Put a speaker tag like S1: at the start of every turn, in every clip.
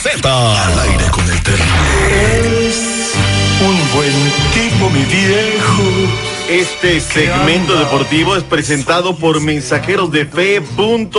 S1: Z. Al aire con el terrible.
S2: Un buen tipo, mi viejo.
S3: Este segmento deportivo es presentado por mensajerosdefe.org,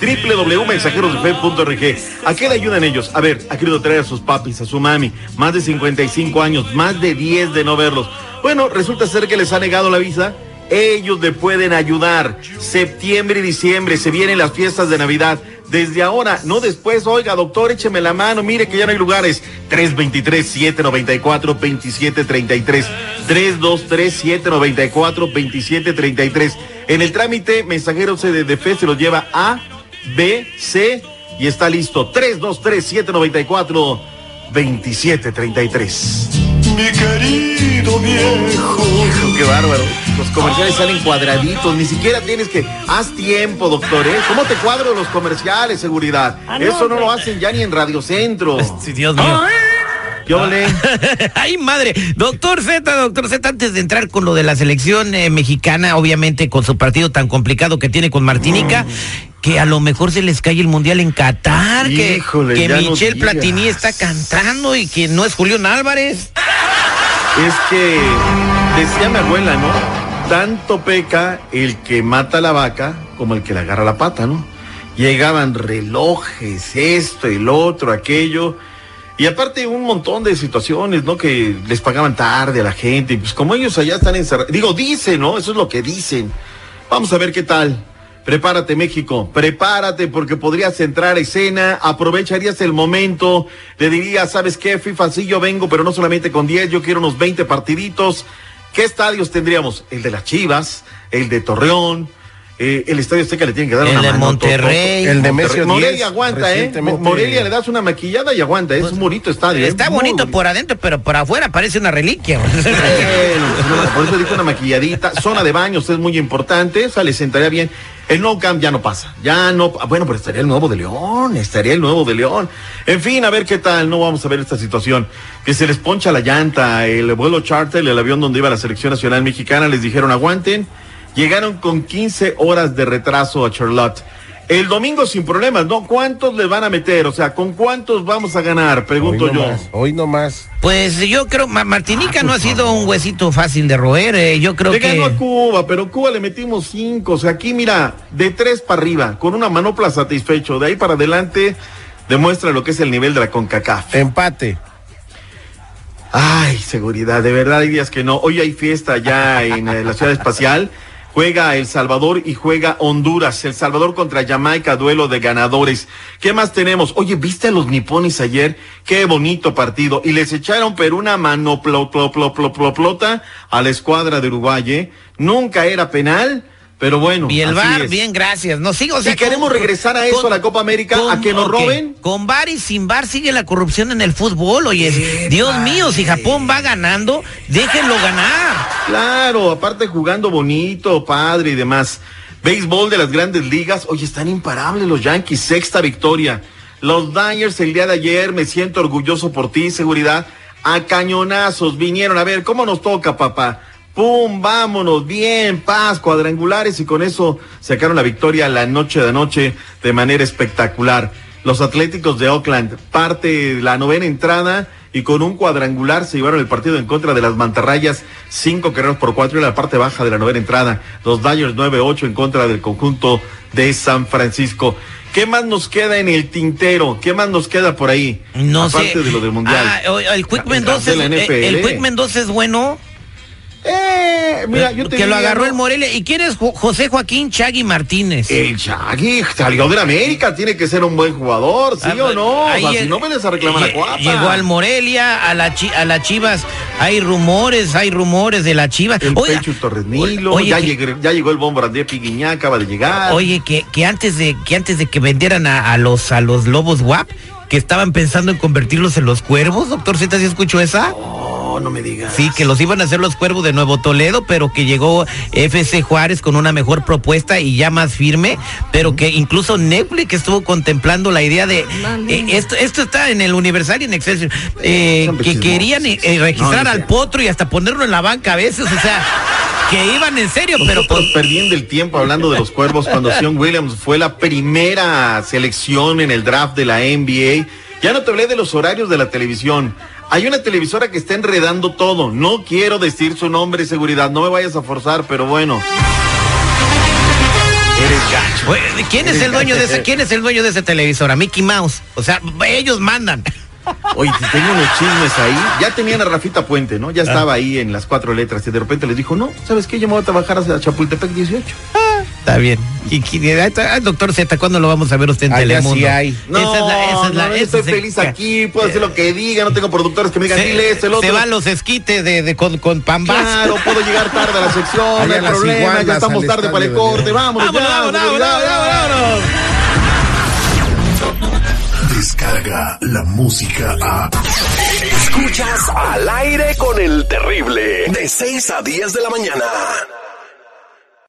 S3: www.mensajerosdefe.org. ¿A qué le ayudan ellos? A ver, ha querido traer a sus papis, a su mami, más de 55 años, más de 10 de no verlos. Bueno, resulta ser que les ha negado la visa. Ellos le pueden ayudar. Septiembre y diciembre se vienen las fiestas de Navidad. Desde ahora, no después, oiga, doctor, écheme la mano, mire que ya no hay lugares. 323-794-2733. 323-794-2733. En el trámite, mensajero fe se los lleva A, B, C y está listo. 323-794-2733.
S2: Mi querido viejo.
S3: Hijo, qué bárbaro. Los comerciales salen cuadraditos, ni siquiera tienes que. Haz tiempo, doctor, ¿eh? ¿Cómo te cuadro los comerciales, seguridad? Eso no lo hacen ya ni en Radio Centro.
S4: Sí, Dios mío.
S3: Yo le.
S4: Ay, madre. Doctor Z, doctor Z, antes de entrar con lo de la selección eh, mexicana, obviamente con su partido tan complicado que tiene con Martinica, que a lo mejor se les cae el mundial en Qatar, que,
S3: Híjole,
S4: que
S3: no digas.
S4: Platini está cantando y que no es Julián Álvarez.
S3: Es que decía mi abuela, ¿no? Tanto peca el que mata la vaca como el que le agarra la pata, ¿no? Llegaban relojes, esto, el otro, aquello. Y aparte un montón de situaciones, ¿no? Que les pagaban tarde a la gente. Pues como ellos allá están encerrados. Digo, dicen, ¿no? Eso es lo que dicen. Vamos a ver qué tal. Prepárate, México. Prepárate porque podrías entrar a escena. Aprovecharías el momento. Le dirías, ¿sabes qué? FIFA, sí, yo vengo, pero no solamente con 10. Yo quiero unos 20 partiditos. ¿Qué estadios tendríamos? El de las Chivas, el de Torreón. eh, el estadio Azteca le tienen que dar
S4: El
S3: una
S4: de
S3: mano,
S4: Monterrey.
S3: El de
S5: Mesio
S3: Morelia
S5: 10,
S3: aguanta, ¿eh? Morelia le das una maquillada y aguanta. Es un bonito estadio. ¿eh?
S4: Está
S3: Muy
S4: bonito por adentro, pero por afuera parece una reliquia.
S3: Pues, por eso dijo una maquilladita. Zona de baños es muy importante, o sea, le sentaría bien. El no camp ya no pasa, ya no, bueno, pero estaría el nuevo de León, estaría el nuevo de León. En fin, a ver qué tal, no vamos a ver esta situación. Que se les poncha la llanta, el vuelo charter, el avión donde iba la selección nacional mexicana, les dijeron aguanten. Llegaron con 15 horas de retraso a Charlotte. El domingo sin problemas, ¿no? ¿Cuántos les van a meter? O sea, ¿con cuántos vamos a ganar? Pregunto
S5: hoy
S3: yo.
S5: más, hoy no más.
S4: Pues yo creo, Ma- Martinica no ha sido un huesito fácil de roer. eh, Yo creo
S3: Le ganó a
S4: que.
S3: Cuba, pero Cuba le metimos cinco. O sea, aquí mira, de tres para arriba, con una manopla satisfecho. De ahí para adelante, demuestra lo que es el nivel de la CONCACAF.
S5: Empate.
S3: Ay, seguridad, de verdad hay días que no. Hoy hay fiesta ya en eh, la ciudad espacial. Juega El Salvador y juega Honduras. El Salvador contra Jamaica, duelo de ganadores. ¿Qué más tenemos? Oye, ¿viste a los nipones ayer? Qué bonito partido. Y les echaron pero una manoploploploplota a la escuadra de Uruguay. ¿eh? Nunca era penal, pero bueno.
S4: Y el
S3: así
S4: bar,
S3: es.
S4: bien, gracias. No sigo.
S3: Si queremos regresar a eso, a la Copa América, a que nos roben.
S4: Con bar y sin bar sigue la corrupción en el fútbol. Oye, Dios mío, si Japón va ganando, déjenlo ganar.
S3: Claro, aparte jugando bonito, padre y demás. Béisbol de las grandes ligas, oye, están imparables los Yankees, sexta victoria. Los Dyers el día de ayer, me siento orgulloso por ti, seguridad. A cañonazos vinieron, a ver, ¿cómo nos toca, papá? Pum, vámonos, bien, paz, cuadrangulares y con eso sacaron la victoria la noche de anoche de manera espectacular. Los Atléticos de Oakland, parte de la novena entrada y con un cuadrangular se llevaron el partido en contra de las mantarrayas, cinco carreras por cuatro en la parte baja de la novena entrada. Los Dodgers 9-8 en contra del conjunto de San Francisco. ¿Qué más nos queda en el tintero? ¿Qué más nos queda por ahí?
S4: No
S3: Aparte
S4: sé.
S3: de lo del mundial.
S4: Ah, el Quick Mendoza, es- el Quick Mendoza es bueno.
S3: Eh, mira, yo te
S4: que lo agarró el Morelia. ¿Y quién es Jo- José Joaquín Chagui Martínez?
S3: El Chagui salió de la América, tiene que ser un buen jugador, ¿sí
S4: Ah,
S3: o no? O sea, si no me les a reclamar a Cuapa.
S4: Llegó al Morelia, a la chi- a las Chivas. Hay rumores, hay rumores de la Chivas.
S3: El
S4: Oiga,
S3: Pecho Torres Nilo,
S4: oye,
S3: ya,
S4: que-
S3: llegó, ya llegó el bombo André Piguiñá, acaba de llegar.
S4: Oye, que, que antes de que antes de que vendieran a, a los a los lobos WAP, que estaban pensando en convertirlos en los cuervos. Doctor Z, ¿sí escuchó esa?
S3: Oh, no me digas.
S4: Sí, que los iban a hacer los cuervos de Nuevo Toledo, pero que llegó FC Juárez con una mejor propuesta y ya más firme, pero que incluso Netflix estuvo contemplando la idea de eh, esto, esto está en el Universal y en Excelsior, eh, que querían eh, registrar
S3: No, no
S4: al potro y hasta ponerlo en la banca a veces, o sea, que iban en serio, pero pues
S3: perdiendo el tiempo hablando de los cuervos cuando Sion Williams fue la primera selección en el draft de la NBA. Ya no te hablé de los horarios de la televisión. Hay una televisora que está enredando todo. No quiero decir su nombre y seguridad. No me vayas a forzar, pero bueno. Eres gacho.
S4: Oye, ¿quién es el dueño de ese, quién es el dueño de ese televisora? Mickey Mouse. O sea, ellos mandan.
S3: Oye, te tengo unos chismes ahí. Ya tenían a Rafita Puente, ¿no? Ya estaba ahí en las cuatro letras y de repente les dijo, no, ¿sabes qué? Yo me voy a trabajar hacia Chapultepec 18.
S4: Está bien. Y, y- doctor Z, ¿cuándo lo vamos a ver usted en
S5: Allá
S4: Telemundo?
S5: sí hay.
S3: No,
S4: esa es la, esa es la,
S3: no,
S4: esa
S3: estoy
S4: es el-
S3: feliz aquí, puedo hacer lo que diga, no tengo productores que me digan,
S4: Se,
S3: dile esto, el otro.
S4: se van los esquites de, de- con, con pambas.
S3: Claro, puedo llegar tarde a la sección, no hay problema,
S5: iguanas
S3: ya estamos tarde para el corte, vámonos,
S4: Vámonos,
S3: ya,
S4: vámonos,
S3: seguridad,
S4: vámonos, vámonos.
S1: Descarga la música a.
S6: Escuchas al aire con el terrible. De 6 a 10 de la mañana.